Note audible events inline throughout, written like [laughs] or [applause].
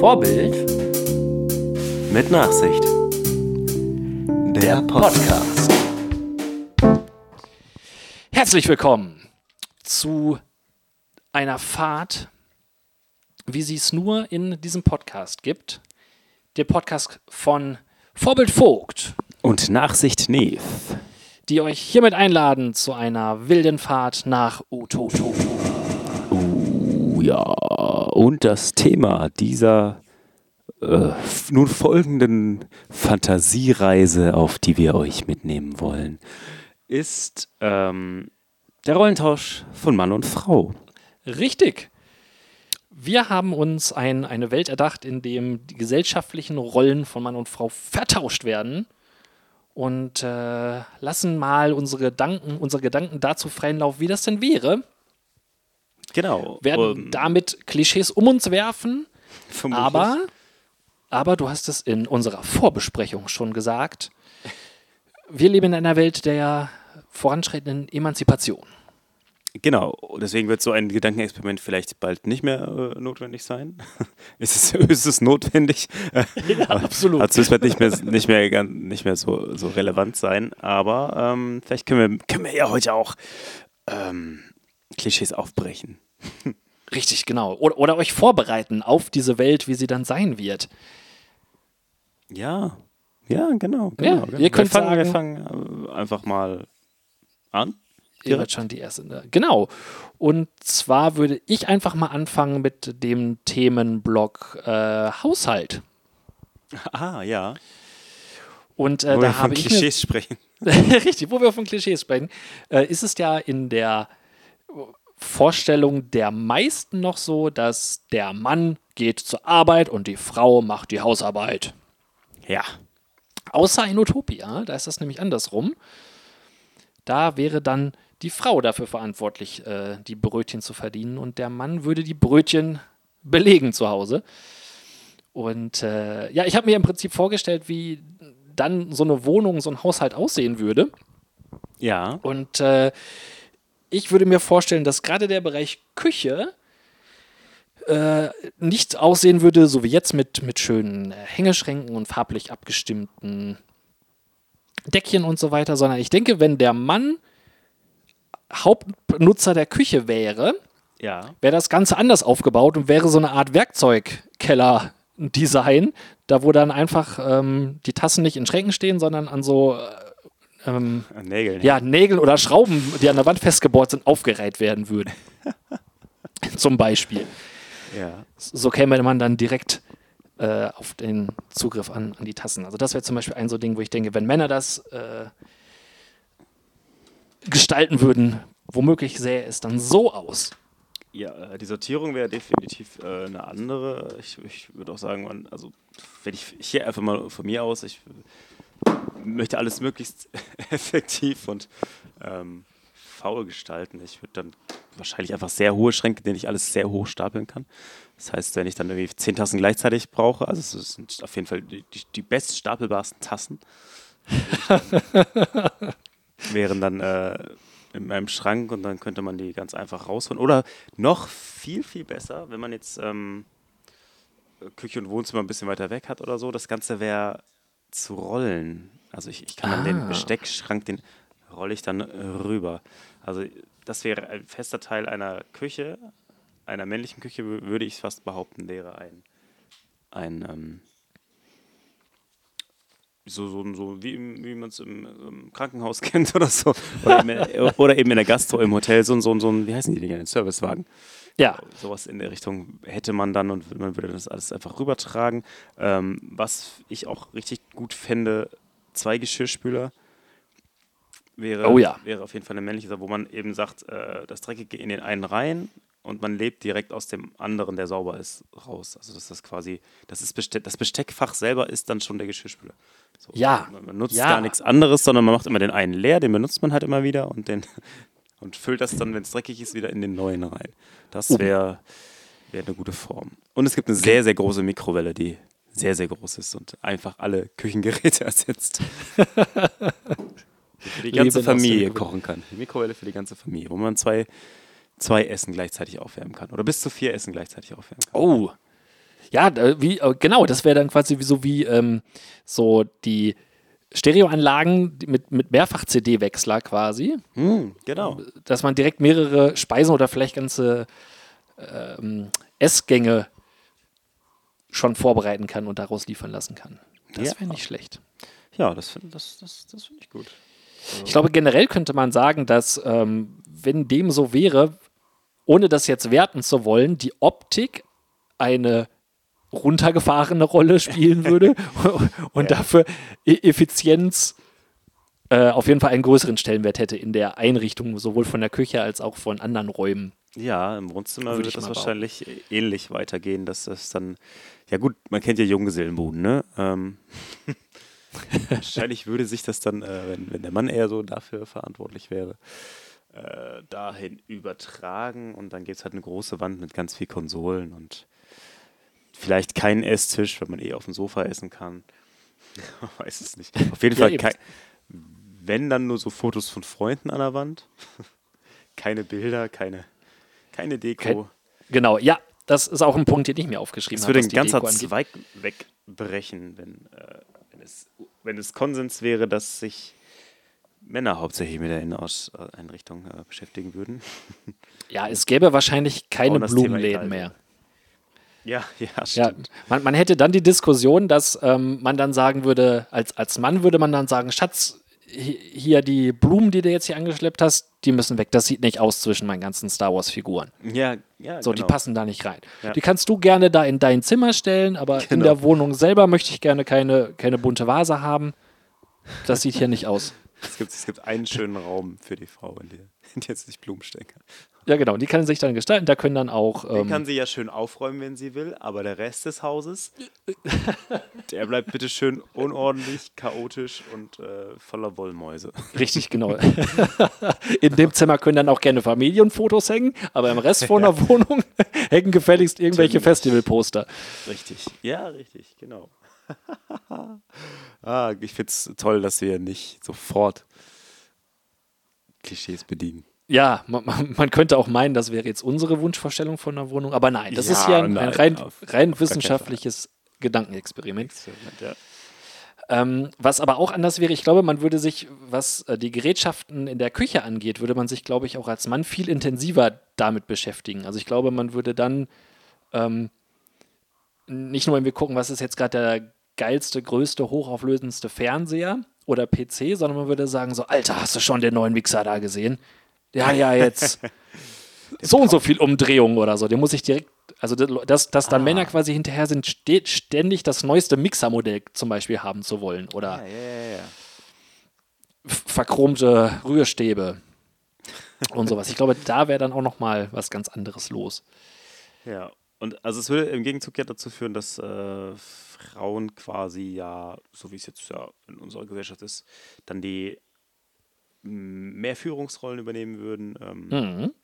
Vorbild Mit Nachsicht. Der Podcast. Herzlich willkommen zu einer Fahrt, wie sie es nur in diesem Podcast gibt. Der Podcast von Vorbild Vogt, Und Nachsicht Neve. die euch hiermit einladen zu einer wilden Fahrt nach Utoto. Ja. Und das Thema dieser äh, nun folgenden Fantasiereise, auf die wir euch mitnehmen wollen, ist ähm, der Rollentausch von Mann und Frau. Richtig. Wir haben uns ein, eine Welt erdacht, in dem die gesellschaftlichen Rollen von Mann und Frau vertauscht werden und äh, lassen mal unsere Gedanken, unsere Gedanken dazu freien Lauf, wie das denn wäre. Genau. Werden Ähm, damit Klischees um uns werfen, vermutlich. aber, aber du hast es in unserer Vorbesprechung schon gesagt. Wir leben in einer Welt der voranschreitenden Emanzipation. Genau, deswegen wird so ein Gedankenexperiment vielleicht bald nicht mehr äh, notwendig sein. [laughs] ist, es, ist es notwendig? [laughs] Ja, absolut. Also es wird nicht mehr, nicht mehr, nicht mehr so, so relevant sein, aber ähm, vielleicht können wir, können wir ja heute auch ähm, Klischees aufbrechen. Richtig, genau. Oder, oder euch vorbereiten auf diese Welt, wie sie dann sein wird. Ja, ja, genau. Ja, genau, genau. ihr könnt wir fangen, wir sagen- fangen äh, einfach mal an. Ihr wird schon die erste. ne? Genau. Und zwar würde ich einfach mal anfangen mit dem Themenblock äh, Haushalt. Ah, ja. Und äh, Wo wir da von habe ich Klischees sprechen. [laughs] richtig, wo wir von Klischees sprechen, äh, ist es ja in der Vorstellung der meisten noch so, dass der Mann geht zur Arbeit und die Frau macht die Hausarbeit. Ja. Außer in Utopia, da ist das nämlich andersrum. Da wäre dann die Frau dafür verantwortlich, äh, die Brötchen zu verdienen und der Mann würde die Brötchen belegen zu Hause. Und äh, ja, ich habe mir im Prinzip vorgestellt, wie dann so eine Wohnung, so ein Haushalt aussehen würde. Ja. Und äh, ich würde mir vorstellen, dass gerade der Bereich Küche äh, nicht aussehen würde, so wie jetzt mit, mit schönen äh, Hängeschränken und farblich abgestimmten Deckchen und so weiter, sondern ich denke, wenn der Mann Hauptnutzer der Küche wäre, Ja. wäre das Ganze anders aufgebaut und wäre so eine Art Werkzeugkeller-Design, da wo dann einfach ähm, die Tassen nicht in Schränken stehen, sondern an so äh, ähm, Nägeln. ja, Nägel oder Schrauben, die an der Wand festgebohrt sind, aufgereiht werden würden. [laughs] Zum Beispiel. ja. So käme man dann direkt äh, auf den Zugriff an, an die Tassen. Also das wäre zum Beispiel ein so Ding, wo ich denke, wenn Männer das äh, gestalten würden, womöglich sähe es dann so aus. Ja, äh, die Sortierung wäre definitiv äh, eine andere. Ich, ich würde auch sagen, man, also wenn ich hier einfach mal von mir aus, ich möchte alles möglichst [laughs] effektiv und ähm, faul gestalten. Ich würde dann wahrscheinlich einfach sehr hohe Schränke, denen ich alles sehr hoch stapeln kann. Das heißt, wenn ich dann irgendwie zehn Tassen gleichzeitig brauche, also es sind auf jeden Fall die, die, best stapelbarsten Tassen, [laughs] wären dann äh, in meinem Schrank und dann könnte man die ganz einfach rausholen. Oder noch viel, viel besser, wenn man jetzt ähm, Küche und Wohnzimmer ein bisschen weiter weg hat oder so, das Ganze wäre zu rollen. Also ich, ich kann dann Ah. den Besteckschrank, den rolle ich dann äh, rüber. Also das wäre ein fester Teil einer Küche, einer männlichen Küche, wü- würde ich fast behaupten, wäre ein, ein ähm, so, so, so wie, im- wie man es im, im Krankenhaus [laughs] kennt oder so. Oder eben, oder eben in der Gastro im Hotel, so, ein- so, ein- so ein, wie heißen die Dinger, ein Servicewagen. Ja, Sowas in der Richtung hätte man dann und man würde das alles einfach rübertragen. Ähm, was ich auch richtig gut fände, zwei Geschirrspüler wäre, Oh ja. wäre auf jeden Fall eine männliche Sache, wo man eben sagt, äh, das Dreckige in den einen rein und man lebt direkt aus dem anderen, der sauber ist, raus. Also das ist quasi, das ist Beste das Besteckfach selber ist dann schon der Geschirrspüler. So, Ja. Man, nutzt Ja. gar nichts anderes, sondern man macht immer den einen leer, den benutzt man halt immer wieder und den [laughs] und füllt das dann, wenn es dreckig ist, wieder in den neuen rein. Das wäre wär eine gute Form. Und es gibt eine sehr, sehr große Mikrowelle, die sehr, sehr groß ist und einfach alle Küchengeräte [laughs] ersetzt. [laughs] Die für die ganze Familie kochen kann. Die Mikrowelle für die ganze Familie, wo man zwei, zwei Essen gleichzeitig aufwärmen kann. Oder bis zu vier Essen gleichzeitig aufwärmen kann. Oh. Ja, wie, äh, genau, das wäre dann quasi so wie ähm, so die Stereoanlagen mit, mit Mehrfach-CD-Wechsler quasi. Hm, genau. Dass man direkt mehrere Speisen oder vielleicht ganze ähm, Essgänge schon vorbereiten kann und daraus liefern lassen kann. Das Ja. wäre nicht schlecht. Ja, das finde das, das, das find ich gut. Ich glaube, generell könnte man sagen, dass, ähm, wenn dem so wäre, ohne das jetzt werten zu wollen, die Optik eine runtergefahrene Rolle spielen würde [laughs] und dafür E- Effizienz äh, auf jeden Fall einen größeren Stellenwert hätte in der Einrichtung, sowohl von der Küche als auch von anderen Räumen. Ja, im Wohnzimmer Würde würde das wahrscheinlich ähnlich weitergehen, dass das dann, ja gut, man kennt ja Junggesellenbuden, ne? Ähm, [laughs] wahrscheinlich würde sich das dann, äh, wenn, wenn der Mann eher so dafür verantwortlich wäre, äh, dahin übertragen und dann gibt es halt eine große Wand mit ganz viel Konsolen und vielleicht keinen Esstisch, wenn man eh auf dem Sofa essen kann. [laughs] Weiß es nicht. Auf jeden Ja, Fall, eben. kei- wenn dann nur so Fotos von Freunden an der Wand. [laughs] keine Bilder, keine, keine Deko. Kein- Genau, ja, das ist auch ein Punkt, den ich mir aufgeschrieben Es habe. würde was ein ganzer. Zweig wegbrechen, wenn, äh, wenn, es, wenn es Konsens wäre, dass sich Männer hauptsächlich mit der Inneneinrichtung äh, beschäftigen würden. [laughs] Ja, es gäbe wahrscheinlich keine Blumenläden mehr. Ja, [laughs] ja, Ja, stimmt. man, man hätte dann die Diskussion, dass ähm, man dann sagen würde, als, als Mann würde man dann sagen, Schatz, hi- hier die Blumen, die du jetzt hier angeschleppt hast, die müssen weg. Das sieht nicht aus zwischen meinen ganzen Star Wars-Figuren. Ja, ja, So, genau. die passen da nicht rein. Ja. Die kannst du gerne da in dein Zimmer stellen, aber in Genau. der Wohnung selber möchte ich gerne keine, keine bunte Vase haben. Das sieht hier nicht aus. Es gibt, es gibt einen schönen Raum für die Frau, in der, [laughs] in der sich Blumen stecken kann. Ja, genau. Die kann sich dann gestalten. Da können dann auch. Den Ähm, kann sie ja schön aufräumen, wenn sie will, aber der Rest des Hauses, [laughs] der bleibt bitte schön unordentlich, chaotisch und äh, voller Wollmäuse. Richtig, genau. [laughs] In dem Zimmer können dann auch gerne Familienfotos hängen, aber im Rest von der Wohnung hängen gefälligst irgendwelche. Festivalposter. Richtig. Ja, richtig, genau. [laughs] ah, ich finde es toll, dass wir nicht sofort Klischees bedienen. Ja, man, man könnte auch meinen, das wäre jetzt unsere Wunschvorstellung von einer Wohnung, aber nein, das ist Ja, ja ein, ein rein, auf- rein auf wissenschaftliches Gedankenexperiment. Ja. Ähm, was aber auch anders wäre, ich glaube, man würde sich, was äh, die Gerätschaften in der Küche angeht, würde man sich, glaube ich, auch als Mann viel intensiver damit beschäftigen. Also ich glaube, man würde dann ähm, nicht nur, wenn wir gucken, was ist jetzt gerade der geilste, größte, hochauflösendste Fernseher oder PC, sondern man würde sagen so, Alter, hast du schon den neuen Mixer da gesehen? Ja, ja, jetzt [laughs] so und so viel Umdrehungen oder so. Den muss ich direkt, also dass, dass dann Ah. Männer quasi hinterher sind, steht ständig das neueste Mixermodell zum Beispiel haben zu wollen oder Ja, ja, ja, ja. f- verchromte Rührstäbe und sowas. Ich glaube, da wäre dann auch noch mal was ganz anderes los. Ja, und also es würde im Gegenzug ja dazu führen, dass äh, Frauen quasi ja, so wie es jetzt ja in unserer Gesellschaft ist, dann die mehr Führungsrollen übernehmen würden, ähm, Mhm.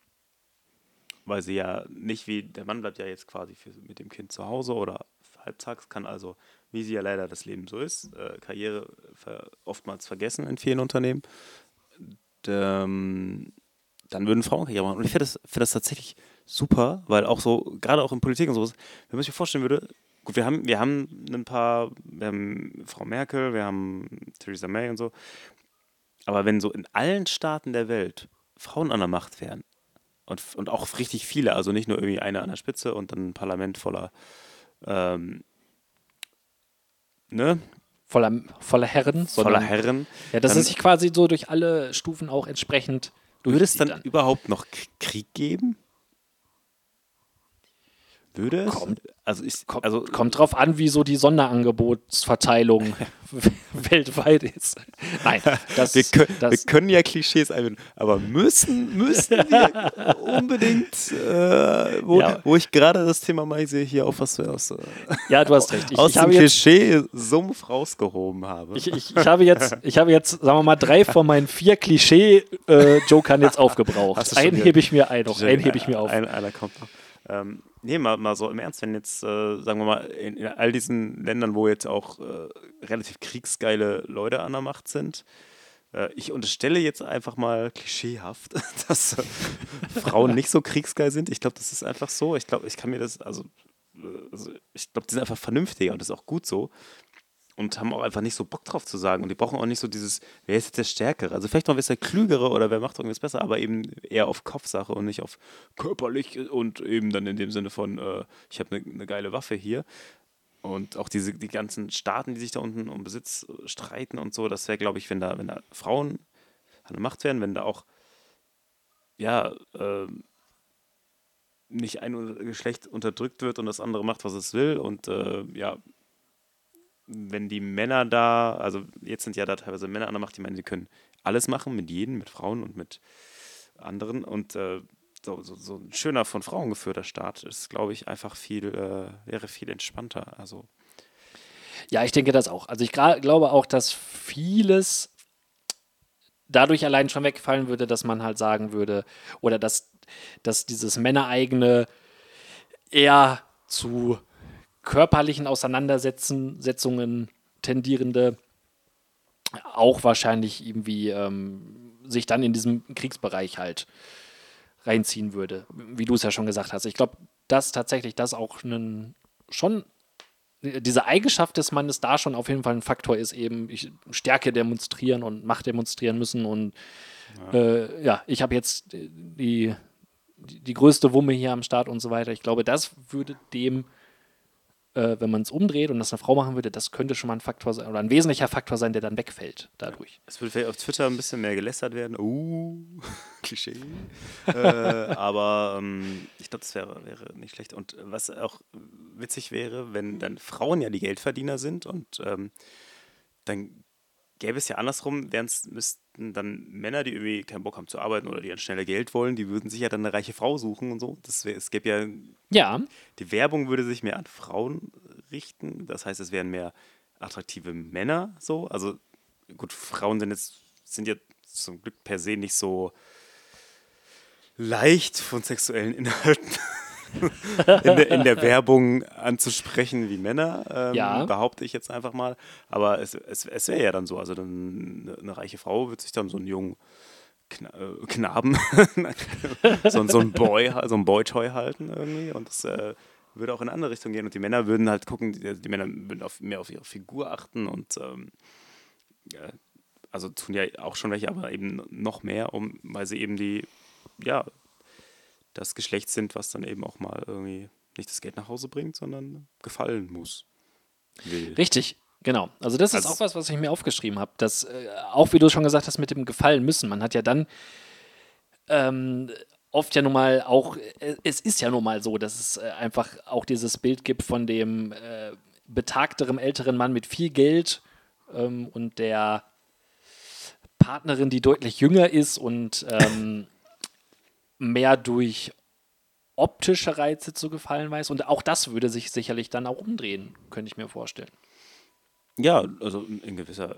weil sie ja nicht wie, der Mann bleibt ja jetzt quasi für, mit dem Kind zu Hause oder halbtags, kann also, wie sie ja leider das Leben so ist, äh, Karriere ver oftmals vergessen in vielen Unternehmen. D- ähm, dann würden Frauen Karriere machen. Und ich finde das, find das tatsächlich super, weil auch so, gerade auch in Politik und sowas, wenn man sich vorstellen würde, gut, wir haben, wir haben ein paar, wir haben Frau Merkel, wir haben Theresa May und so, aber wenn so in allen Staaten der Welt Frauen an der Macht wären, und, und auch richtig viele, also nicht nur irgendwie eine an der Spitze und dann ein Parlament voller, ähm, ne, Voller, voller Herren. voller sondern- Herren, Ja, dass es sich quasi so durch alle Stufen auch entsprechend würde es durchzieht dann, überhaupt noch Krieg geben? Würde es? Kommt- also ich, Kommt, also kommt drauf an, wie so die Sonderangebotsverteilung [laughs] weltweit ist. Nein, das, wir, können, wir das können ja Klischees einbinden, aber müssen, müssen wir [laughs] unbedingt, äh, wo, Ja. wo ich gerade das Thema mal sehe, hier auf was wir aus, äh, ja, du hast recht. Ich, aus ich, dem Klischee-Sumpf rausgehoben habe. ich, ich, ich habe jetzt, [laughs] ich habe jetzt, sagen wir mal, drei von meinen vier Klischee-Jokern jetzt aufgebraucht. Du Einen hebe ich mir ein, noch, einen hebe ich mir auf. Ein, einer kommt noch. Ähm, nee, mal, mal so im Ernst, wenn jetzt, äh, sagen wir mal, in, in all diesen Ländern, wo jetzt auch äh, relativ kriegsgeile Leute an der Macht sind, äh, ich unterstelle jetzt einfach mal klischeehaft, [laughs] dass äh, Frauen nicht so kriegsgeil sind. Ich glaube, das ist einfach so. Ich glaube, ich kann mir das, also äh, also ich glaube, die sind einfach vernünftiger und das ist auch gut so. Und haben auch einfach nicht so Bock drauf zu sagen. Und die brauchen auch nicht so dieses, wer ist jetzt der Stärkere? Also vielleicht noch ist der Klügere oder wer macht irgendwas besser, aber eben eher auf Kopfsache und nicht auf körperlich und eben dann in dem Sinne von, äh, ich habe eine ne geile Waffe hier. Und auch diese, die ganzen Staaten, die sich da unten um Besitz streiten und so, das wäre, glaube ich, wenn da, wenn da Frauen an der Macht wären, wenn da auch, ja, äh, nicht ein Geschlecht unterdrückt wird und das andere macht, was es will. Und äh, ja, wenn die Männer da, also jetzt sind ja da teilweise Männer an der Macht, die meinen, sie können alles machen, mit jedem, mit Frauen und mit anderen. Und äh, so, so, so, ein schöner von Frauen geführter Staat ist, glaube ich, einfach viel, äh, wäre viel entspannter. Also. Ja, ich denke das auch. Also ich glaube auch, dass vieles dadurch allein schon wegfallen würde, dass man halt sagen würde, oder dass dass dieses Männereigene eher zu körperlichen Auseinandersetzungen tendierende auch wahrscheinlich irgendwie ähm, sich dann in diesem Kriegsbereich halt reinziehen würde, wie du es ja schon gesagt hast. Ich glaube, dass tatsächlich das auch einen, schon diese Eigenschaft des Mannes da schon auf jeden Fall ein Faktor ist, eben Stärke demonstrieren und Macht demonstrieren müssen und ja, äh, ja ich habe jetzt die die, die, größte Wumme hier am Start und so weiter. Ich glaube, das würde dem, äh, wenn man es umdreht und das eine Frau machen würde, das könnte schon mal ein Faktor sein oder ein wesentlicher Faktor sein, der dann wegfällt dadurch. Es würde vielleicht auf Twitter ein bisschen mehr gelästert werden. Uh, [laughs] Klischee. äh, aber ähm, ich glaube, das wäre, wäre nicht schlecht. Und was auch witzig wäre, wenn dann Frauen ja die Geldverdiener sind und ähm, dann gäbe es ja andersrum, müssten dann Männer, die irgendwie keinen Bock haben zu arbeiten oder die dann schneller Geld wollen, die würden sich ja dann eine reiche Frau suchen und so. Das wär, es gäbe ja, ja. Die Werbung würde sich mehr an Frauen richten. Das heißt, es wären mehr attraktive Männer so. Also gut, Frauen sind jetzt, sind ja zum Glück per se nicht so leicht von sexuellen Inhalten in, der, in, der, Werbung anzusprechen wie Männer, ähm, ja. behaupte ich jetzt einfach mal. Aber es, es, es wäre ja dann so. Also dann eine, reiche Frau wird sich dann so einen jungen Kna äh, Knaben, [laughs] so, so ein Boy, so ein Boy-Toy halten irgendwie. Und das äh, würde auch in eine andere Richtung gehen. Und die Männer würden halt gucken, die, die Männer würden auf, mehr auf ihre Figur achten und ähm, ja, also tun ja auch schon welche, aber eben noch mehr, um, weil sie eben die, ja, das Geschlecht sind, was dann eben auch mal irgendwie nicht das Geld nach Hause bringt, sondern gefallen muss. Will. Richtig, genau. Also das also ist auch was, was ich mir aufgeschrieben habe. Dass, äh, auch wie du schon gesagt hast, mit dem Gefallen müssen. Man hat ja dann ähm, oft ja nun mal auch, äh, es ist ja nun mal so, dass es äh, einfach auch dieses Bild gibt von dem äh, betagteren, älteren Mann mit viel Geld ähm, und der Partnerin, die deutlich jünger ist und ähm, mehr durch optische Reize zu gefallen weiß. Und auch das würde sich sicherlich dann auch umdrehen, könnte ich mir vorstellen. Ja, also in gewisser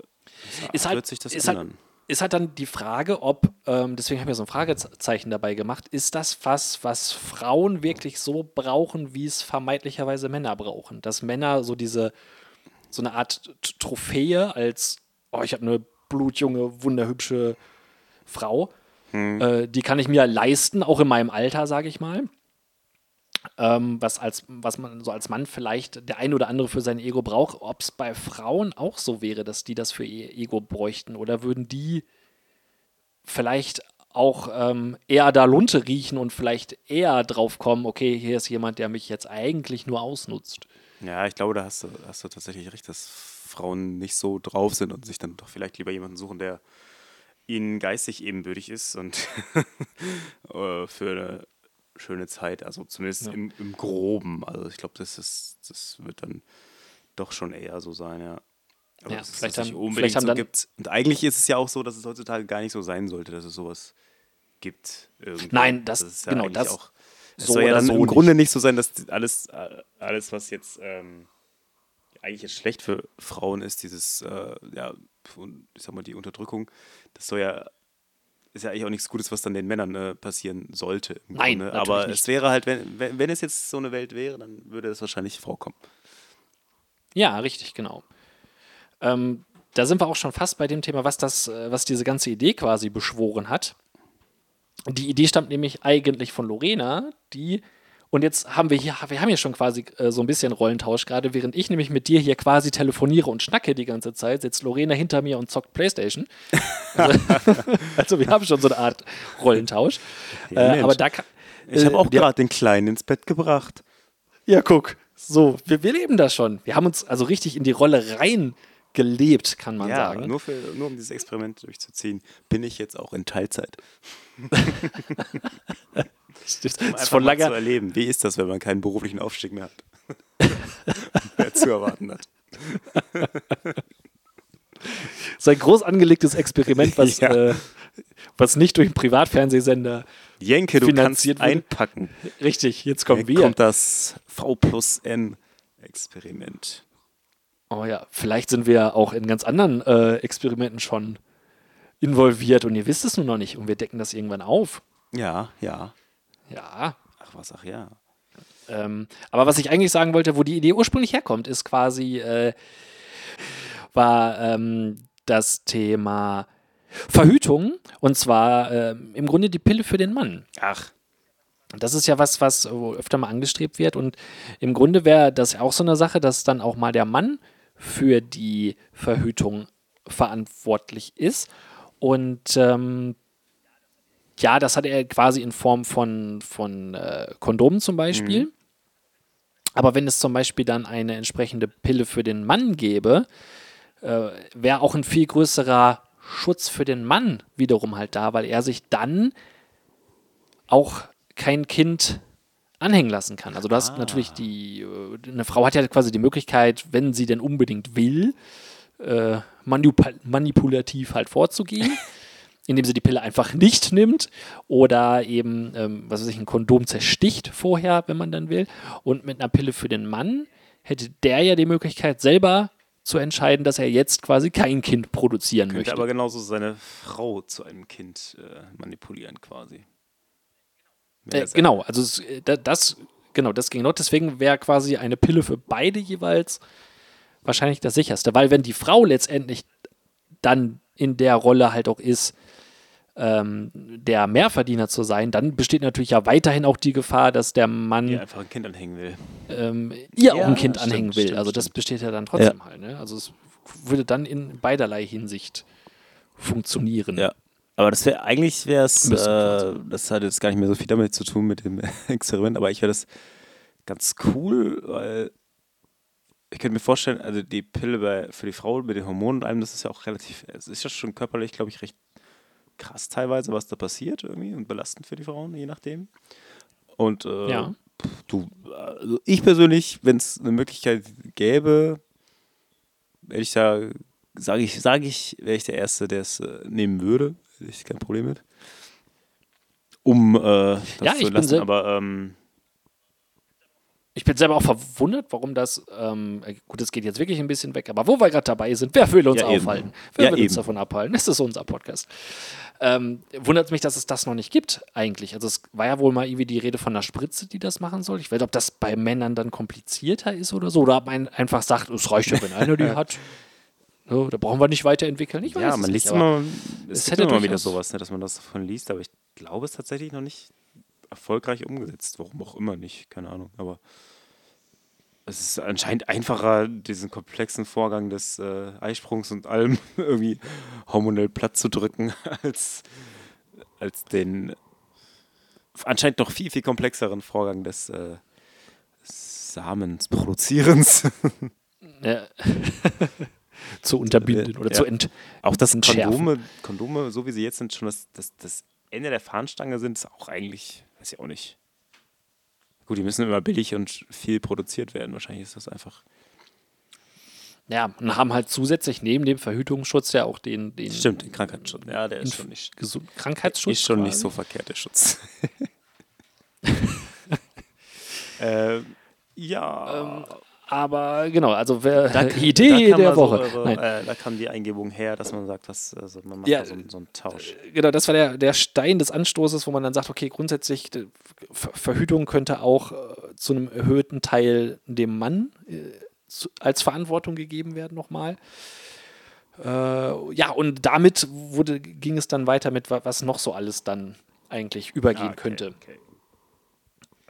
ist halt, wird sich das ist halt ändern. Halt, ist halt dann die Frage, ob, ähm, deswegen habe ich mir so ein Fragezeichen dabei gemacht, ist das was, was Frauen wirklich so brauchen, wie es vermeintlicherweise Männer brauchen? Dass Männer so diese, so eine Art Trophäe als, oh, ich habe eine blutjunge, wunderhübsche Frau, hm. Äh, die kann ich mir leisten, auch in meinem Alter, sage ich mal. Ähm, was, als, was man so als Mann vielleicht der ein oder andere für sein Ego braucht, ob es bei Frauen auch so wäre, dass die das für ihr Ego bräuchten oder würden die vielleicht auch ähm, eher da Lunte riechen und vielleicht eher drauf kommen, okay, hier ist jemand, der mich jetzt eigentlich nur ausnutzt. Ja, ich glaube, da hast du, hast du tatsächlich recht, dass Frauen nicht so drauf sind und sich dann doch vielleicht lieber jemanden suchen, der ihnen geistig ebenbürtig ist und [laughs] äh, für eine schöne Zeit, also zumindest ja. im, im, Groben. Also ich glaube, das, das wird dann doch schon eher so sein, ja. Aber ja, vielleicht haben, unbedingt vielleicht so gibt. Und eigentlich ist es ja auch so, dass es heutzutage gar nicht so sein sollte, dass es sowas gibt. Irgendwo. Nein, das, das ist ja genau das. Auch, es so soll ja dann so im nicht. Grunde nicht so sein, dass alles, alles was jetzt ähm, eigentlich jetzt schlecht für Frauen ist, dieses, äh, ja, ich sag mal, die Unterdrückung, das soll ja, ist ja eigentlich auch nichts Gutes, was dann den Männern äh, passieren sollte. Nein, Grunde. aber nicht. es wäre halt, wenn, wenn, wenn es jetzt so eine Welt wäre, dann würde es wahrscheinlich vorkommen. Ja, richtig, genau. Ähm, da sind wir auch schon fast bei dem Thema, was das, äh, was diese ganze Idee quasi beschworen hat. Die Idee stammt nämlich eigentlich von Lorena, die Und jetzt haben wir hier, wir haben hier schon quasi äh, so ein bisschen Rollentausch gerade, während ich nämlich mit dir hier quasi telefoniere und schnacke die ganze Zeit, sitzt Lorena hinter mir und zockt Playstation. Also, [laughs] also wir haben schon so eine Art Rollentausch. Ja, äh, aber da kann, Ich habe äh, auch gerade den Kleinen ins Bett gebracht. Ja, guck. So, wir, wir leben das schon. Wir haben uns also richtig in die Rolle reingelebt, kann man ja, sagen. Nur, für, nur um dieses Experiment durchzuziehen, bin ich jetzt auch in Teilzeit. [laughs] Das ist Um von mal zu langer, erleben, wie ist das, wenn man keinen beruflichen Aufstieg mehr hat? [laughs] Wer zu erwarten hat. [laughs] so ein groß angelegtes Experiment, was, Ja. äh, was nicht durch einen Privatfernsehsender Jenke, du Finanziert kannst wurde. einpacken. richtig, jetzt kommen wir. kommt das V plus N Experiment. Oh ja, vielleicht sind wir auch in ganz anderen äh, Experimenten schon involviert und ihr wisst es nur noch nicht und wir decken das irgendwann auf. Ja, ja. Ja. Ach was, ach ja. Ähm, aber was ich eigentlich sagen wollte, wo die Idee ursprünglich herkommt, ist quasi, äh, war ähm, das Thema Verhütung und zwar ähm, im Grunde die Pille für den Mann. Ach, Das ist ja was, was äh, öfter mal angestrebt wird. Und im Grunde wäre das auch so eine Sache, dass dann auch mal der Mann für die Verhütung verantwortlich ist. Und ähm, ja, das hat er quasi in Form von, von äh, Kondomen zum Beispiel. Aber wenn es zum Beispiel dann eine entsprechende Pille für den Mann gäbe, äh, wäre auch ein viel größerer Schutz für den Mann wiederum halt da, weil er sich dann auch kein Kind anhängen lassen kann. Also du hast natürlich die, äh, eine Frau hat ja quasi die Möglichkeit, wenn sie denn unbedingt will, äh, manip manipulativ halt vorzugehen, [laughs] indem sie die Pille einfach nicht nimmt oder eben, ähm, was weiß ich, ein Kondom zersticht vorher, wenn man dann will. Und mit einer Pille für den Mann hätte der ja die Möglichkeit, selber zu entscheiden, dass er jetzt quasi kein Kind produzieren könnte möchte. aber genauso seine Frau zu einem Kind äh, manipulieren quasi. Äh, genau, also es, äh, da- das, genau, das ging noch. Deswegen wäre quasi eine Pille für beide jeweils wahrscheinlich das sicherste. Weil wenn die Frau letztendlich dann in der Rolle halt auch ist, ähm, der Mehrverdiener zu sein, dann besteht natürlich ja weiterhin auch die Gefahr, dass der Mann Die einfach ein Kind anhängen will. ähm, ihr auch Ja, ein Kind stimmt, anhängen will. stimmt, also das stimmt. besteht ja dann trotzdem halt. Ne? Also es würde dann in beiderlei Hinsicht funktionieren. Ja. Aber das wäre eigentlich wäre es, äh, das hat jetzt gar nicht mehr so viel damit zu tun mit dem [laughs] Experiment, aber ich wäre das ganz cool, weil ich könnte mir vorstellen, also die Pille bei, für die Frau mit den Hormonen und allem, das ist ja auch relativ, es ist ja schon körperlich, glaube ich, recht krass teilweise, was da passiert irgendwie und belastend für die Frauen, je nachdem. Und äh, Ja. du, also ich persönlich, wenn es eine Möglichkeit gäbe, wäre ich da, sage ich, sage ich, wäre ich der Erste, der es äh, nehmen würde. Hätte ich kein Problem mit. Um äh, das Ja, zu lassen, aber ähm, Ich bin selber auch verwundert, warum das, ähm, äh, gut, es geht jetzt wirklich ein bisschen weg, aber wo wir gerade dabei sind, wer will uns Ja, aufhalten? Wer Ja, will uns eben. davon abhalten? Das ist unser Podcast. Ähm, wundert mich, dass es das noch nicht gibt, eigentlich. Also es war ja wohl mal irgendwie die Rede von einer Spritze, die das machen soll. Ich weiß nicht, ob das bei Männern dann komplizierter ist oder so, oder ob man einfach sagt, es reicht ja, wenn einer die [laughs] hat. So, da brauchen wir nicht weiterentwickeln. Ich weiß ja, man nicht, liest aber immer, es es hätte immer wieder sowas, ne, dass man das davon liest, aber ich glaube, es tatsächlich noch nicht erfolgreich umgesetzt. Warum auch immer nicht, keine Ahnung. Aber es ist anscheinend einfacher, diesen komplexen Vorgang des äh, Eisprungs und allem [laughs] irgendwie hormonell platt zu drücken, [laughs] als, als den anscheinend noch viel, viel komplexeren Vorgang des äh, Samensproduzierens. [laughs] Ja. zu unterbinden oder Ja. zu ent Auch das. Kondome, Kondome, so wie sie jetzt sind, schon das, das, das Ende der Fahnenstange sind, ist auch eigentlich, weiß ich auch nicht. Gut, die müssen immer billig und viel produziert werden. Wahrscheinlich ist das einfach. Ja, und haben halt zusätzlich neben dem Verhütungsschutz ja auch den, den Stimmt, den Krankheitsschutz. Ja, der ist schon nicht, Gesund Krankheitsschutz. ist schon nicht quasi. so verkehrt, der Schutz. [laughs] [laughs] äh, ja. Aber genau, also wer, Da- [laughs] die Idee da kam der also Woche. eure- Nein. äh, da kam die Eingebung her, dass man sagt, dass, also man macht Ja, da so, einen- so einen Tausch. Genau, das war der, der Stein des Anstoßes, wo man dann sagt, okay, grundsätzlich, äh, Ver Verhütung könnte auch äh, zu einem erhöhten Teil dem Mann äh, zu, als Verantwortung gegeben werden nochmal. Äh, ja, und damit wurde, ging es dann weiter mit, wa- was noch so alles dann eigentlich übergehen Ah, okay, könnte. Okay.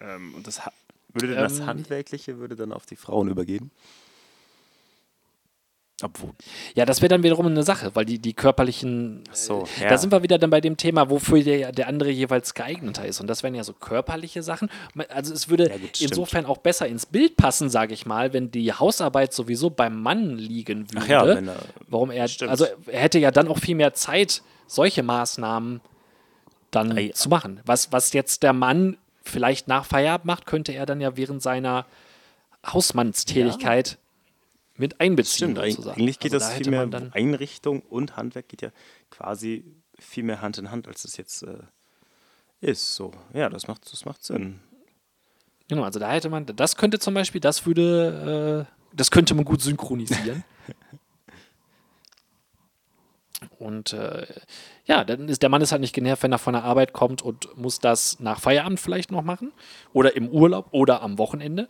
Ähm, und das ha- Würde denn das Ähm, Handwerkliche würde dann auf die Frauen übergehen? Obwohl. Ja, das wäre dann wiederum eine Sache, weil die, die körperlichen. Ach so, äh, ja. Da sind wir wieder dann bei dem Thema, wofür der, der andere jeweils geeigneter ist. Und das wären ja so körperliche Sachen. Also es würde Ja, gut, insofern auch besser ins Bild passen, sage ich mal, wenn die Hausarbeit sowieso beim Mann liegen würde. Ach ja, er- Warum er. Stimmt. Also er hätte ja dann auch viel mehr Zeit, solche Maßnahmen dann Ei. zu machen. Was, was jetzt der Mann vielleicht nach Feierabend macht, könnte er dann ja während seiner Hausmannstätigkeit mit einbeziehen. Stimmt, sozusagen. eigentlich geht Also das da viel mehr, Einrichtung und Handwerk geht ja quasi viel mehr Hand in Hand, als es jetzt äh, ist. So, ja, das macht, das macht Sinn. Genau, also da hätte man, das könnte zum Beispiel, das würde, äh, das könnte man gut synchronisieren. [laughs] Und äh, ja, dann ist der Mann ist halt nicht genervt, wenn er von der Arbeit kommt und muss das nach Feierabend vielleicht noch machen oder im Urlaub oder am Wochenende,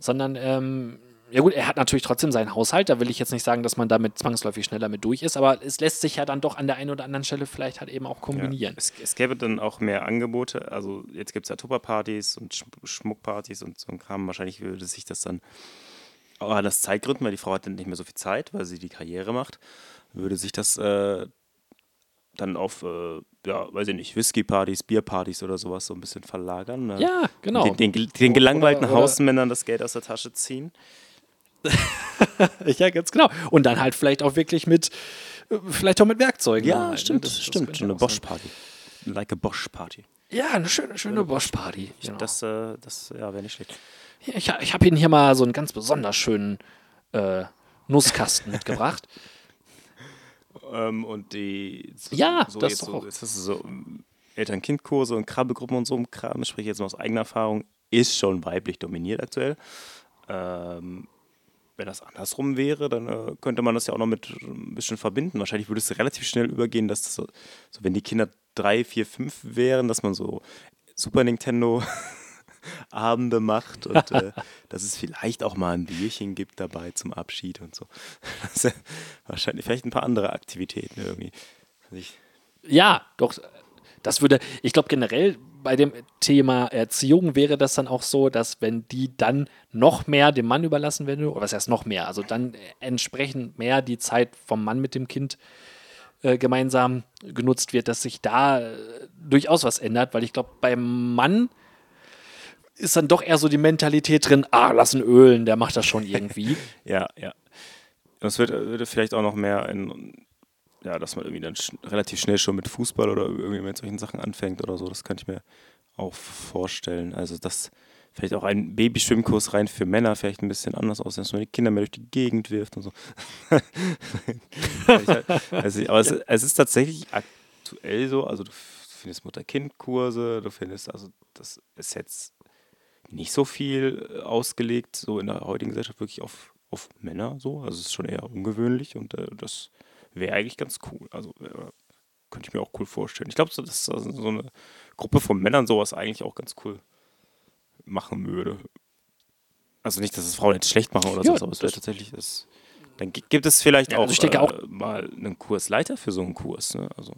sondern ähm, ja gut, er hat natürlich trotzdem seinen Haushalt. Da will ich jetzt nicht sagen, dass man damit zwangsläufig schneller mit durch ist, aber es lässt sich ja dann doch an der einen oder anderen Stelle vielleicht halt eben auch kombinieren. Es, es gäbe dann auch mehr Angebote. Also jetzt gibt es ja Tupperpartys und Sch Schmuckpartys und so ein Kram. Wahrscheinlich würde sich das dann auch an das Zeitgründen, weil die Frau hat dann nicht mehr so viel Zeit, weil sie die Karriere macht, würde sich das äh, dann auf, äh, ja, weiß ich nicht, Whisky-Partys, Bierpartys oder sowas so ein bisschen verlagern. Ne? Ja, genau. Den, den, den gelangweilten Oder- oder- Hausmännern das Geld aus der Tasche ziehen. [laughs] Ja, ganz genau. Und dann halt vielleicht auch wirklich mit, vielleicht auch mit Werkzeugen. dann halt, ne? stimmt, Das- das stimmt. So eine. Bosch-Party. Like a Bosch-Party. Ja, eine schöne, schöne Bosch-Party. Genau. Das, äh, das ja, wäre nicht schlecht. Ja, ich ich habe Ihnen hier mal so einen ganz besonders schönen äh, Nusskasten mitgebracht. [laughs] Ähm, und die. So, Ja, so das jetzt doch so, hast du so ähm, Eltern-Kind-Kurse und Krabbelgruppen und so ein Kram, sprich jetzt mal aus eigener Erfahrung, ist schon weiblich dominiert aktuell. Ähm, wenn das andersrum wäre, dann äh, könnte man das ja auch noch mit äh, ein bisschen verbinden. Wahrscheinlich würde es relativ schnell übergehen, dass das so, so wenn die Kinder drei, vier, fünf wären, dass man so Super Nintendo Abende macht und äh, dass es vielleicht auch mal ein Bierchen gibt dabei zum Abschied und so. Ja wahrscheinlich vielleicht ein paar andere Aktivitäten irgendwie. Ich, Ja, doch. Das würde, ich glaube generell bei dem Thema Erziehung wäre das dann auch so, dass wenn die dann noch mehr dem Mann überlassen werden, oder was heißt noch mehr, also dann entsprechend mehr die Zeit vom Mann mit dem Kind äh, gemeinsam genutzt wird, dass sich da äh, durchaus was ändert, weil ich glaube, beim Mann ist dann doch eher so die Mentalität drin, ah, lassen ölen, der macht das schon irgendwie. [laughs] ja, ja. Das wird, würde vielleicht auch noch mehr in, ja, dass man irgendwie dann sch relativ schnell schon mit Fußball oder irgendwie mit solchen Sachen anfängt oder so. Das könnte ich mir auch vorstellen. Also, dass vielleicht auch ein Babyschwimmkurs rein für Männer vielleicht ein bisschen anders aussieht, dass man die Kinder mehr durch die Gegend wirft und so. [laughs] also, aber es, es ist tatsächlich aktuell so, also du findest Mutter-Kind-Kurse, du findest, also das ist jetzt nicht so viel äh, ausgelegt, so in der heutigen Gesellschaft wirklich auf, auf Männer so. Also es ist schon eher ungewöhnlich und äh, das wäre eigentlich ganz cool. Also wär, könnte ich mir auch cool vorstellen. Ich glaube, dass also so eine Gruppe von Männern sowas eigentlich auch ganz cool machen würde. Also nicht, dass es Frauen jetzt schlecht machen oder Ja, so, aber es wäre tatsächlich das. Dann gi- gibt es vielleicht Ja, auch, also ich denke äh, auch- mal einen Kursleiter für so einen Kurs. Ne? Also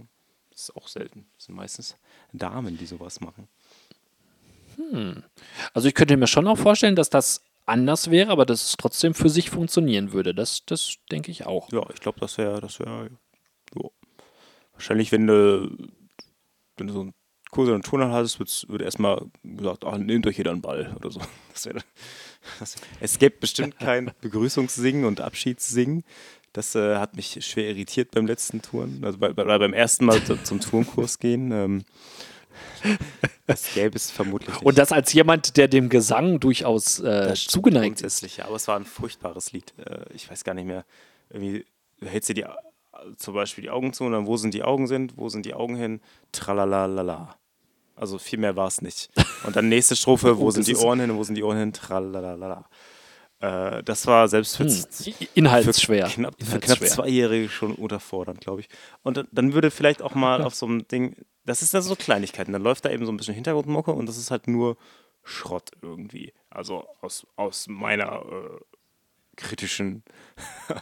das ist auch selten. Das sind meistens Damen, die sowas machen. Also ich könnte mir schon auch vorstellen, dass das anders wäre, aber dass es trotzdem für sich funktionieren würde. Das, das denke ich auch. Ja, ich glaube, das wäre, das wäre, ja. Wahrscheinlich, wenn du, wenn du so einen Kurs in einer Turnhalle hattest, würde erstmal gesagt, ah, nehmt euch jeder einen Ball oder so. [laughs] Das wäre, das, es gäbe bestimmt [laughs] kein Begrüßungssingen und Abschiedssingen. Das äh, hat mich schwer irritiert beim letzten Touren, also bei, bei, beim ersten Mal zu- zum Turnkurs gehen. Ähm, das gäbe es vermutlich nicht. Und das als jemand, der dem Gesang durchaus äh, zugeneigt ist. ja, aber es war ein furchtbares Lied. Äh, Ich weiß gar nicht mehr. Irgendwie du hältst dir die, zum Beispiel die Augen zu und dann, wo sind die Augen sind, wo sind die Augen hin, tralalala. Also viel mehr war es nicht. Und dann nächste Strophe, wo [laughs] Oh, sind die ist- Ohren hin, wo sind die Ohren hin, tralalala. Äh, das war selbst für, Hm. z- I- für Inhaltsschwer. knapp, für knapp Inhaltsschwer. Zweijährige schon unterfordernd, glaube ich. Und dann- würde vielleicht auch mal auf so einem Ding, das ist dann so Kleinigkeiten, dann läuft da eben so ein bisschen Hintergrundmucke und das ist halt nur Schrott irgendwie. Also aus, aus meiner äh, kritischen [laughs]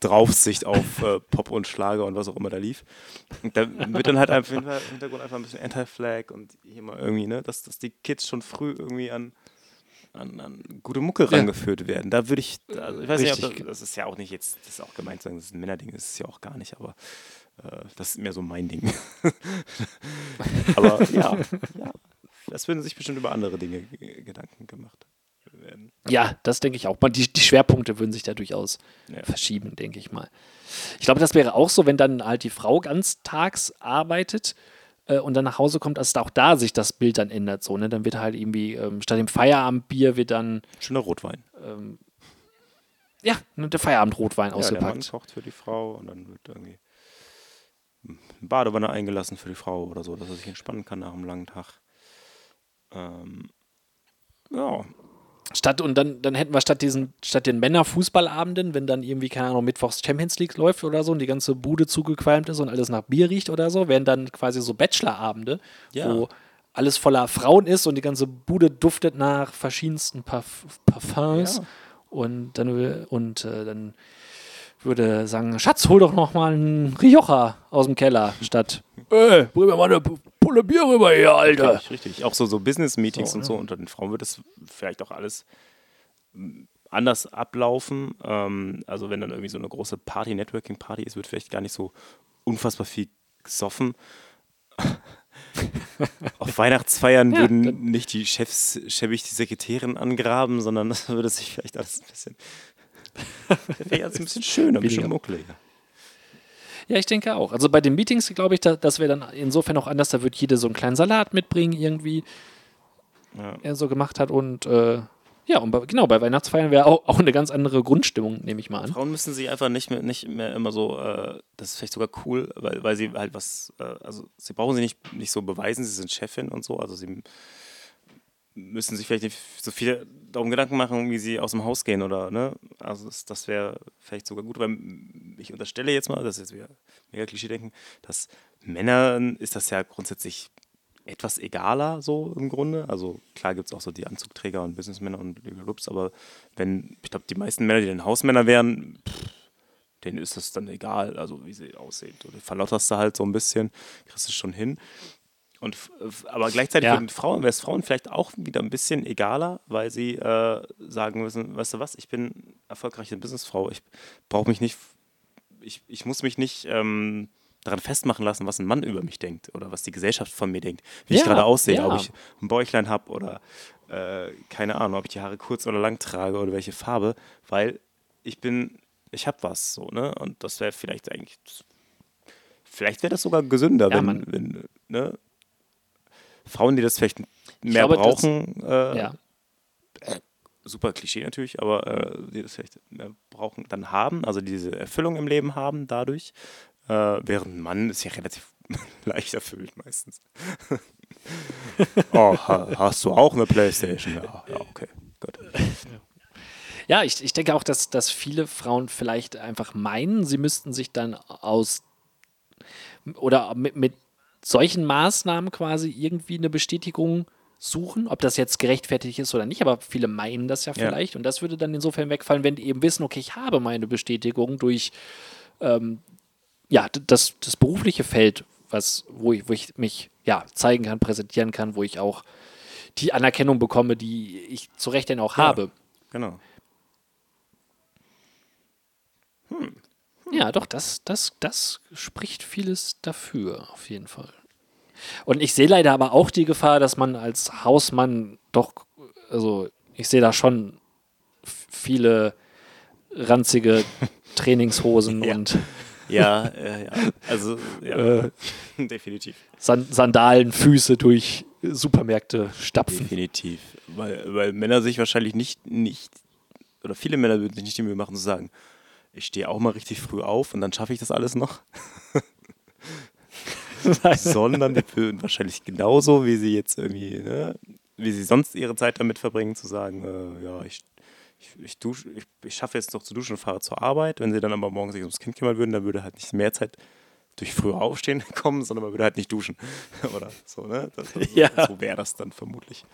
Draufsicht auf äh, Pop und Schlager und was auch immer da lief. Und da wird dann halt einfach im Hinter- Hintergrund einfach ein bisschen Anti-Flag und hier mal irgendwie, ne, dass, dass die Kids schon früh irgendwie an an, an gute Mucke Ja. rangeführt werden. Da würde ich, also ich weiß nicht, Richtig. ob das, das ist ja auch nicht jetzt, das ist auch gemeint zu sagen, das ist ein Männerding, das ist ja auch gar nicht, aber äh, das ist mehr so mein Ding. [laughs] aber ja, ja, das würden sich bestimmt über andere Dinge Gedanken gemacht werden. Ja, das denke ich auch. Man, Die, die Schwerpunkte würden sich da durchaus Ja. verschieben, denke ich mal. Ich glaube, das wäre auch so, wenn dann halt die Frau ganztags arbeitet äh, und dann nach Hause kommt, dass auch da sich das Bild dann ändert. So, ne? Dann wird halt irgendwie ähm, statt dem Feierabendbier wird dann Schöner Rotwein. ja ne, der Feierabendrotwein Ja, der Mann ausgepackt. kocht für die Frau und dann wird irgendwie eine Badewanne eingelassen für die Frau oder so, dass er sich entspannen kann nach einem langen Tag. Ähm, ja, Statt, und dann, dann hätten wir statt diesen, statt den Männerfußballabenden, wenn dann irgendwie, keine Ahnung, Mittwochs Champions League läuft oder so und die ganze Bude zugequalmt ist und alles nach Bier riecht oder so, wären dann quasi so Bachelorabende, Ja. wo alles voller Frauen ist und die ganze Bude duftet nach verschiedensten Parf Parfums. Ja. Und dann, und, äh, dann würde sagen, Schatz, hol doch noch mal einen Rioja aus dem Keller, statt, ey, bring mir mal eine Pulle Bier rüber hier, Alter. Richtig, richtig. Auch so, so Business-Meetings So, und so unter den Frauen wird das vielleicht auch alles mm, anders ablaufen. Ähm, also wenn dann irgendwie so eine große Party, Networking-Party ist, wird vielleicht gar nicht so unfassbar viel gesoffen. [laughs] Auf Weihnachtsfeiern Ja, würden nicht die Chefs schäbig die Sekretärin angraben, sondern das [laughs] würde sich vielleicht alles ein bisschen, [laughs] alles ein bisschen schöner, ein bisschen muckeliger. Ja, ich denke auch. Also bei den Meetings glaube ich, da, das wäre dann insofern auch anders. Da wird jede so einen kleinen Salat mitbringen, irgendwie, Ja. er so gemacht hat. Und äh, ja, und bei, genau, bei Weihnachtsfeiern wäre auch, auch eine ganz andere Grundstimmung, nehme ich mal an. Frauen müssen sich einfach nicht mehr, nicht mehr immer so, äh, das ist vielleicht sogar cool, weil, weil sie halt was, äh, also sie brauchen sie nicht, nicht so beweisen, sie sind Chefin und so, also sie müssen sich vielleicht nicht so viel darum Gedanken machen, wie sie aus dem Haus gehen oder, ne, also das, das wäre vielleicht sogar gut, weil ich unterstelle jetzt mal, das ist jetzt wieder mega Klischee denken, dass Männern ist das ja grundsätzlich etwas egaler so im Grunde. Also klar gibt es auch so die Anzugträger und Businessmänner und Lups, aber wenn, ich glaube, die meisten Männer, die dann Hausmänner wären, pff, denen ist das dann egal, also wie sie aussehen. Die verlotterst du halt so ein bisschen, kriegst du schon hin. Und, aber gleichzeitig Ja. Frauen, wäre es Frauen vielleicht auch wieder ein bisschen egaler, weil sie äh, sagen müssen, weißt du was, ich bin erfolgreiche Businessfrau, ich brauche mich nicht, ich, ich muss mich nicht ähm, daran festmachen lassen, was ein Mann über mich denkt oder was die Gesellschaft von mir denkt, wie ich Ja, gerade aussehe, ja. ob ich ein Bäuchlein habe oder äh, keine Ahnung, ob ich die Haare kurz oder lang trage oder welche Farbe, weil ich bin, ich habe was so, ne? Und das wäre vielleicht eigentlich, vielleicht wäre das sogar gesünder, Ja, wenn, man- wenn ne? Frauen, die das vielleicht mehr glaube, das- brauchen, äh, Ja. Super Klischee natürlich, aber äh, die das vielleicht mehr brauchen, dann haben, also diese Erfüllung im Leben haben dadurch, äh, während ein Mann ist ja relativ [laughs] leicht erfüllt meistens. [laughs] oh, ha, hast du auch eine Playstation? Ja, ja okay, gut. Ja, ich, ich denke auch, dass, dass viele Frauen vielleicht einfach meinen, sie müssten sich dann aus oder mit, mit solchen Maßnahmen quasi irgendwie eine Bestätigung suchen, ob das jetzt gerechtfertigt ist oder nicht, aber viele meinen das ja Ja. vielleicht und das würde dann insofern wegfallen, wenn die eben wissen, okay, ich habe meine Bestätigung durch ähm, ja, das, das berufliche Feld, was, wo, ich, wo ich mich ja, zeigen kann, präsentieren kann, wo ich auch die Anerkennung bekomme, die ich zu Recht denn auch Ja. habe. Genau. Ja, doch, das, das, das spricht vieles dafür, auf jeden Fall. Und ich sehe leider aber auch die Gefahr, dass man als Hausmann doch, also ich sehe da schon viele ranzige [laughs] Trainingshosen Ja. und Ja, äh, ja. also ja, äh, [laughs] definitiv. San Sandalenfüße durch Supermärkte stapfen. Definitiv. Weil, weil Männer sich wahrscheinlich nicht, nicht, oder viele Männer würden sich nicht die Mühe machen zu sagen, ich stehe auch mal richtig früh auf und dann schaffe ich das alles noch. [laughs] [laughs] Sondern die würden wahrscheinlich genauso, wie sie jetzt irgendwie, ne, wie sie sonst ihre Zeit damit verbringen, zu sagen, äh, ja, ich, ich, ich, dusche, ich, ich schaffe jetzt noch zu duschen und fahre zur Arbeit. Wenn sie dann aber morgens sich ums Kind kümmern würden, dann würde halt nicht mehr Zeit durch früher Aufstehen [laughs] kommen, sondern man würde halt nicht duschen. [laughs] Oder so, ne? Das, das, Ja. So wäre das dann vermutlich.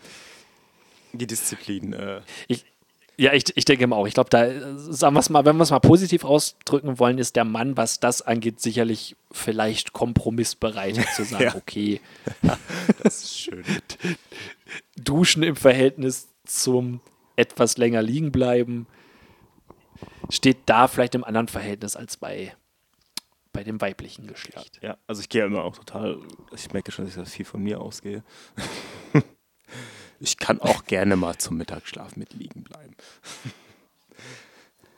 Die Disziplin. Äh, Ich, ja, ich, ich denke mal auch. Ich glaube, da, äh, sagen wir es mal, wenn wir es mal positiv ausdrücken wollen, ist der Mann, was das angeht, sicherlich vielleicht kompromissbereit zu sagen, [laughs] Ja. okay, [laughs] das ist schön. [laughs] Duschen im Verhältnis zum etwas länger liegen bleiben, steht da vielleicht im anderen Verhältnis als bei, bei dem weiblichen Geschlecht. Ja, also ich gehe immer auch total, ich merke schon, dass ich da viel von mir ausgehe. Ich kann auch gerne mal zum Mittagsschlaf mit liegen bleiben.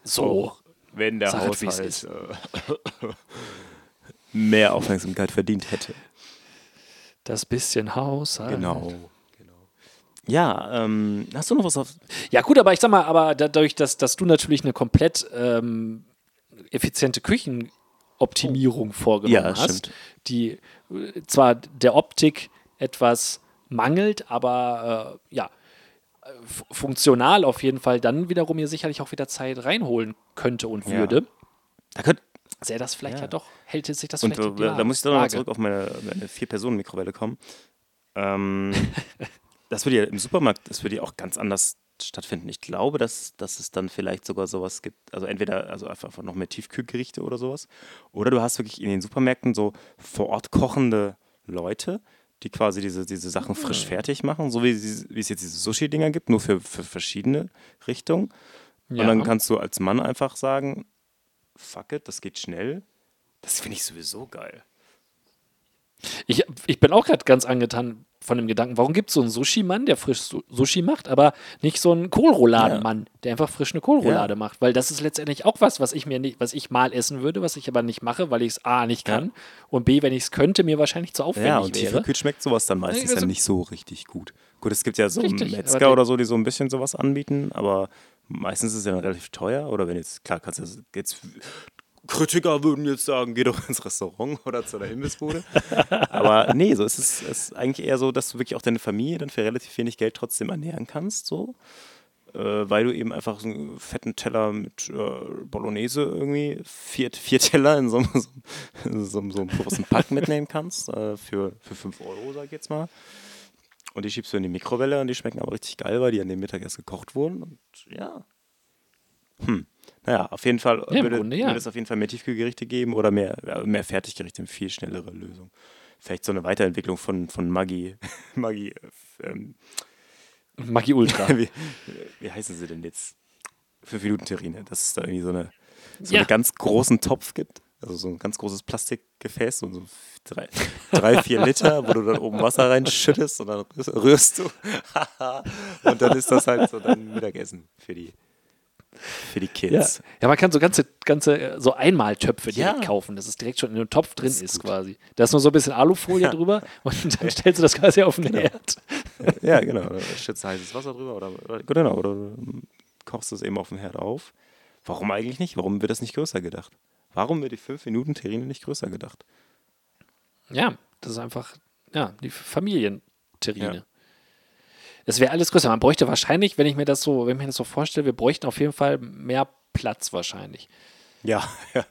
So, Auch wenn der Sag es, Haushalt ist. äh, mehr Aufmerksamkeit verdient hätte. das bisschen Haushalt. Genau. Ja, ähm, hast du noch was auf. Ja, gut, aber ich sag mal, aber dadurch, dass, dass du natürlich eine komplett ähm, effiziente Küchenoptimierung vorgenommen Ja, hast, stimmt. die äh, zwar der Optik etwas mangelt, aber äh, ja, funktional auf jeden Fall dann wiederum mir sicherlich auch wieder Zeit reinholen könnte und Ja. würde, Da könnt, sähe das vielleicht ja, Ja. doch, hält sich das und vielleicht äh, die da muss ich doch noch mal Waage. zurück auf meine, meine Vier-Personen-Mikrowelle kommen. Ähm, [laughs] das würde ja im Supermarkt, das würde ja auch ganz anders stattfinden. Ich glaube, dass, dass es dann vielleicht sogar sowas gibt, also entweder also einfach noch mehr Tiefkühlgerichte oder sowas, oder du hast wirklich in den Supermärkten so vor Ort kochende Leute, die quasi diese, diese Sachen frisch fertig machen, so wie, wie es jetzt diese Sushi-Dinger gibt, nur für, für verschiedene Richtungen. Ja. Und dann kannst du als Mann einfach sagen, fuck it, das geht schnell. Das finde ich sowieso geil. Ich, ich bin auch gerade ganz angetan von dem Gedanken, warum gibt es so einen Sushi-Mann, der frisch Su- Sushi macht, aber nicht so einen Kohlrouladen-Mann, der einfach frisch eine Kohlroulade Ja. macht? Weil das ist letztendlich auch was, was ich mir nicht, was ich mal essen würde, was ich aber nicht mache, weil ich es A nicht Ja. kann und B, wenn ich es könnte, mir wahrscheinlich zu aufwendig Ja, und wäre. tiefgekühlt schmeckt sowas dann meistens Also- ja nicht so richtig gut. Gut, es gibt ja so Richtig, Metzger der- oder so, die so ein bisschen sowas anbieten, aber meistens ist es ja relativ teuer. Oder wenn jetzt, klar, kannst du jetzt. Kritiker würden jetzt sagen, geh doch ins Restaurant oder zu einer Imbissbude. [laughs] aber nee, so ist es ist eigentlich eher so, dass du wirklich auch deine Familie dann für relativ wenig Geld trotzdem ernähren kannst, so. Äh, weil du eben einfach so einen fetten Teller mit äh, Bolognese irgendwie, vier, vier Teller in so, einem- [laughs] so, einem- so, so einem großen Pack mitnehmen kannst, äh, für, für 5 Euro, sag ich jetzt mal. Und die schiebst du in die Mikrowelle und die schmecken aber richtig geil, weil die an dem Mittag erst gekocht wurden. Und ja. Hm. Naja, auf jeden Fall Ja, würde, Grunde ja. würde es auf jeden Fall mehr Tiefkühlgerichte geben oder mehr, mehr Fertiggerichte, eine viel schnellere Lösung. Vielleicht so eine Weiterentwicklung von, von Maggi. [laughs] Maggi, äh, ähm, Maggi Ultra. [laughs] wie, wie heißen sie denn jetzt? Fünf Minuten Terrine, dass es da irgendwie so eine so Ja. einen ganz großen Topf gibt. Also so ein ganz großes Plastikgefäß, so, so drei, [laughs] drei, vier Liter, wo du dann oben Wasser reinschüttest und dann rührst, rührst du. und dann ist das halt so dann Mittagessen für die, für die Ja. Kids. ja, man kann so ganze, ganze äh, so Einmaltöpfe direkt Ja. kaufen, dass es direkt schon in einem Topf drin ist, ist quasi. Da ist nur so ein bisschen Alufolie Ja. drüber [laughs] und dann stellst du das quasi auf den Herd. [laughs] Ja, genau. Da schützt du heißes Wasser drüber oder, oder, genau, oder du kochst es eben auf dem Herd auf. Warum eigentlich nicht? Warum wird das nicht größer gedacht? Warum wird die 5 Minuten Terrine nicht größer gedacht? Ja, das ist einfach, ja, die Familienterrine. Es wäre alles größer. Man bräuchte wahrscheinlich, wenn ich mir das so, wenn ich mir das so vorstelle, wir bräuchten auf jeden Fall mehr Platz wahrscheinlich. Ja, [laughs] ja.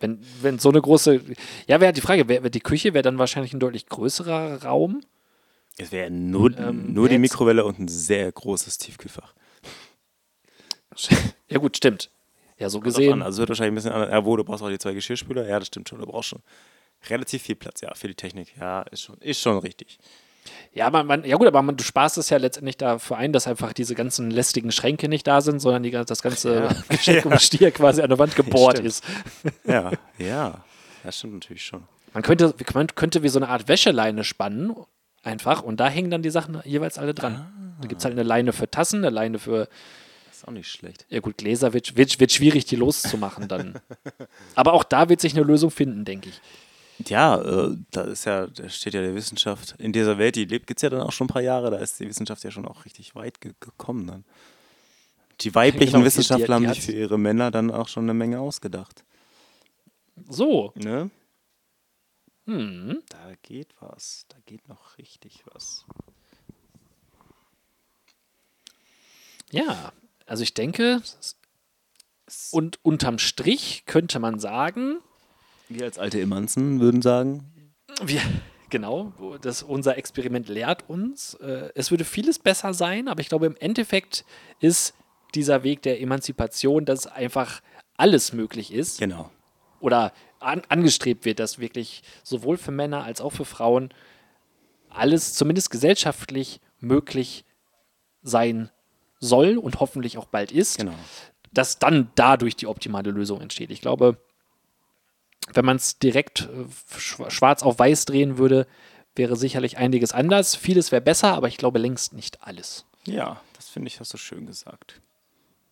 Wenn, wenn so eine große, ja, wäre die Frage, wär, die Küche wäre dann wahrscheinlich ein deutlich größerer Raum. Es wäre nur, Ähm, nur die Mikrowelle und ein sehr großes Tiefkühlfach. [laughs] Ja gut, stimmt. Ja, so gesehen. an. Also wird wahrscheinlich ein bisschen anders. Ja, wo, du brauchst auch die zwei Geschirrspüler. Ja, das stimmt schon. Du brauchst schon relativ viel Platz, ja, für die Technik. Ja, ist schon, ist schon richtig. Ja, man, man, ja gut, aber man, du sparst es ja letztendlich dafür ein, dass einfach diese ganzen lästigen Schränke nicht da sind, sondern die, das ganze Ja. [laughs] Geschenk um Stier quasi an der Wand gebohrt Stimmt. ist. [laughs] Ja, ja. Das stimmt natürlich schon. Man könnte, man könnte wie so eine Art Wäscheleine spannen, einfach, und da hängen dann die Sachen jeweils alle dran. Da gibt es halt eine Leine für Tassen, eine Leine für, Das ist auch nicht schlecht. ja gut, Gläser wird, wird, wird schwierig, die loszumachen dann. [laughs] aber auch da wird sich eine Lösung finden, denke ich. Ja, äh, da ist ja, da steht ja der Wissenschaft in dieser Welt, die lebt, gibt es ja dann auch schon ein paar Jahre, da ist die Wissenschaft ja schon auch richtig weit ge gekommen dann. Die weiblichen Genau, die- Wissenschaftler die- haben die sich hat- für ihre Männer dann auch schon eine Menge ausgedacht. So, Ne? hm. Da geht was, da geht noch richtig was. ja, also ich denke, und unterm Strich könnte man sagen, Wir als alte Emanzen würden sagen, wir, genau, das, unser Experiment lehrt uns, äh, es würde vieles besser sein, aber ich glaube, im Endeffekt ist dieser Weg der Emanzipation, dass einfach alles möglich ist genau. oder an, angestrebt wird, dass wirklich sowohl für Männer als auch für Frauen alles zumindest gesellschaftlich möglich sein soll und hoffentlich auch bald ist, Genau. dass dann dadurch die optimale Lösung entsteht. Ich glaube, wenn man es direkt äh, schwa- schwarz auf weiß drehen würde, wäre sicherlich einiges anders. Vieles wäre besser, aber ich glaube längst nicht alles. Ja, das finde ich, hast du schön gesagt.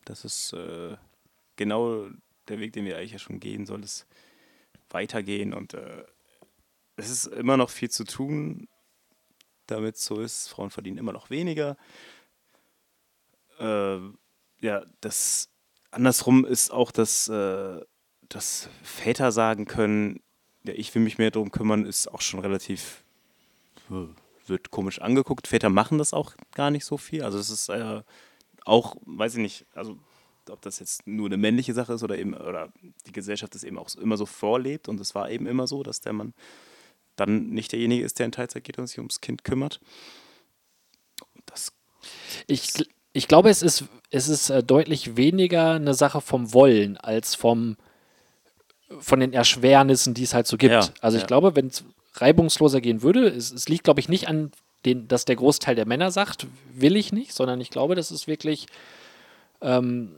Das ist äh, genau der Weg, den wir eigentlich ja schon gehen sollen, ist weitergehen und äh, es ist immer noch viel zu tun, damit so ist. Frauen verdienen immer noch weniger. Äh, ja, das andersrum ist auch, dass, äh, dass Väter sagen können, ja, ich will mich mehr darum kümmern, ist auch schon relativ äh, wird komisch angeguckt. Väter machen das auch gar nicht so viel. Also es ist äh, auch, weiß ich nicht, also ob das jetzt nur eine männliche Sache ist oder eben, oder die Gesellschaft es eben auch immer so vorlebt und es war eben immer so, dass der Mann dann nicht derjenige ist, der in Teilzeit geht und sich ums Kind kümmert. Das, Ich, ich glaube, es ist, es ist äh, deutlich weniger eine Sache vom Wollen als vom, von den Erschwernissen, die es halt so gibt. Ja, also ich ja. glaube, wenn es reibungsloser gehen würde, es, es liegt, glaube ich, nicht an den, dass der Großteil der Männer sagt, will ich nicht, sondern ich glaube, das ist wirklich ähm,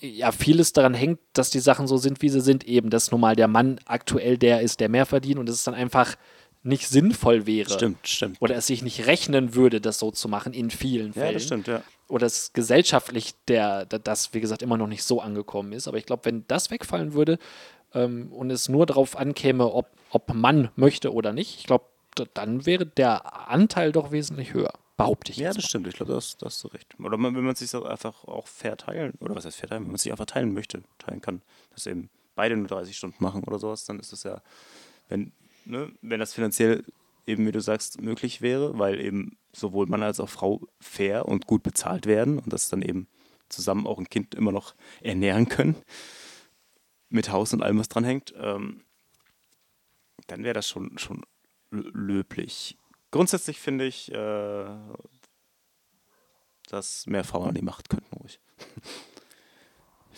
ja, vieles daran hängt, dass die Sachen so sind, wie sie sind, eben, dass nun mal der Mann aktuell der ist, der mehr verdient und es dann einfach nicht sinnvoll wäre. stimmt, stimmt. Oder es sich nicht rechnen würde, das so zu machen in vielen Fällen Ja, das stimmt, ja. oder es gesellschaftlich der, da- das, wie gesagt, immer noch nicht so angekommen ist. Aber ich glaube, wenn das wegfallen würde ähm, und es nur darauf ankäme, ob, ob man möchte oder nicht, ich glaube, dann wäre der Anteil doch wesentlich höher, behaupte ich. Ja, das mal. stimmt. Ich glaube, da hast, da hast du recht. Oder man, wenn man sich so einfach auch fair teilen, oder was heißt fair teilen, wenn man sich einfach teilen möchte, teilen kann, dass eben beide nur 30 Stunden machen oder sowas, dann ist das ja, wenn, ne, wenn das finanziell eben, wie du sagst, möglich wäre, weil eben sowohl Mann als auch Frau fair und gut bezahlt werden und das dann eben zusammen auch ein Kind immer noch ernähren können, mit Haus und allem, was dran hängt, ähm, dann wäre das schon, schon lö- löblich. Grundsätzlich finde ich, äh, dass mehr Frauen an die Macht könnten, ruhig. [laughs]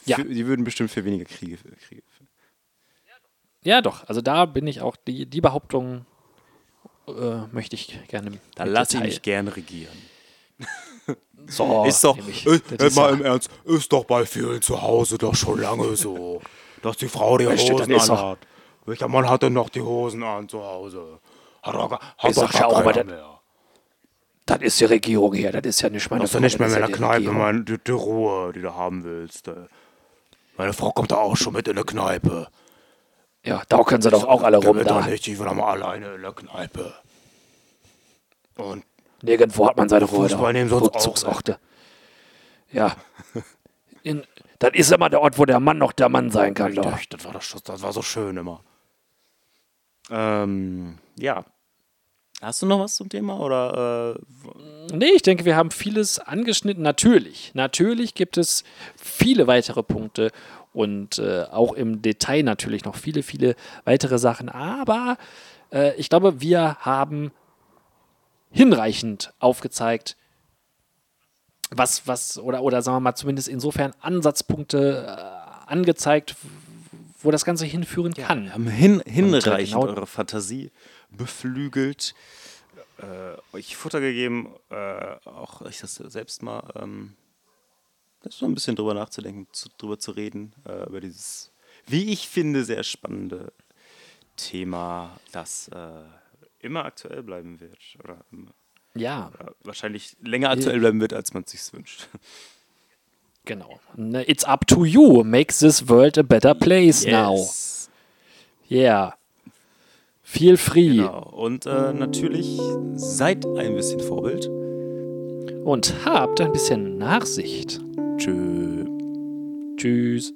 Ja. Für, die würden bestimmt für weniger Kriege. Kriege Ja, doch. Also da bin ich auch, die, die Behauptung äh, möchte ich gerne. da lasse ich mich gerne regieren. So, ist doch, nämlich. äh, mal im Ernst, ist doch bei vielen zu Hause doch schon lange so, dass die Frau die Richtig, Hosen ist anhat. Welcher Mann hat denn noch die Hosen an zu Hause? Hat gar- hat Ich doch sag ja auch, keiner das- mehr. Das ist die Regierung hier, das ist ja nicht meine Das ist ja nicht mehr in der Kneipe. Mann, die, die Ruhe, die du haben willst. Meine Frau kommt da auch schon mit in der Kneipe. Ja, da können sie doch auch alle rum da. doch nicht, ich will doch mal alleine in der Kneipe. Und Nirgendwo hat man seine Ruhe. Fußball nehmen auch, Rückzugsorte. Ja. In, das ist immer der Ort, wo der Mann noch der Mann sein kann. Da. Richtig, das war, doch, das war so schön immer. Ähm, ja. Hast du noch was zum Thema? Oder äh, Nee, ich denke, wir haben vieles angeschnitten. Natürlich, natürlich gibt es viele weitere Punkte und äh, auch im Detail natürlich noch viele, viele weitere Sachen. Aber äh, ich glaube, wir haben hinreichend aufgezeigt, was, was, oder, oder sagen wir mal zumindest insofern Ansatzpunkte äh, angezeigt, wo das Ganze hinführen kann. haben hin, hinreichend genau- eure Fantasie beflügelt, äh, euch Futter gegeben, äh, auch euch das selbst mal, ähm, das so ein bisschen drüber nachzudenken, zu, drüber zu reden, äh, über dieses, wie ich finde, sehr spannende Thema, das äh, immer aktuell bleiben wird. Oder, immer, Ja, oder wahrscheinlich länger aktuell bleiben wird, als man sich wünscht. [laughs] genau. Ne, It's up to you. Make this world a better place now. Yes. Yeah. Feel free. Genau. Und äh, natürlich seid ein bisschen Vorbild. Und habt ein bisschen Nachsicht. Tschö. Tschüss.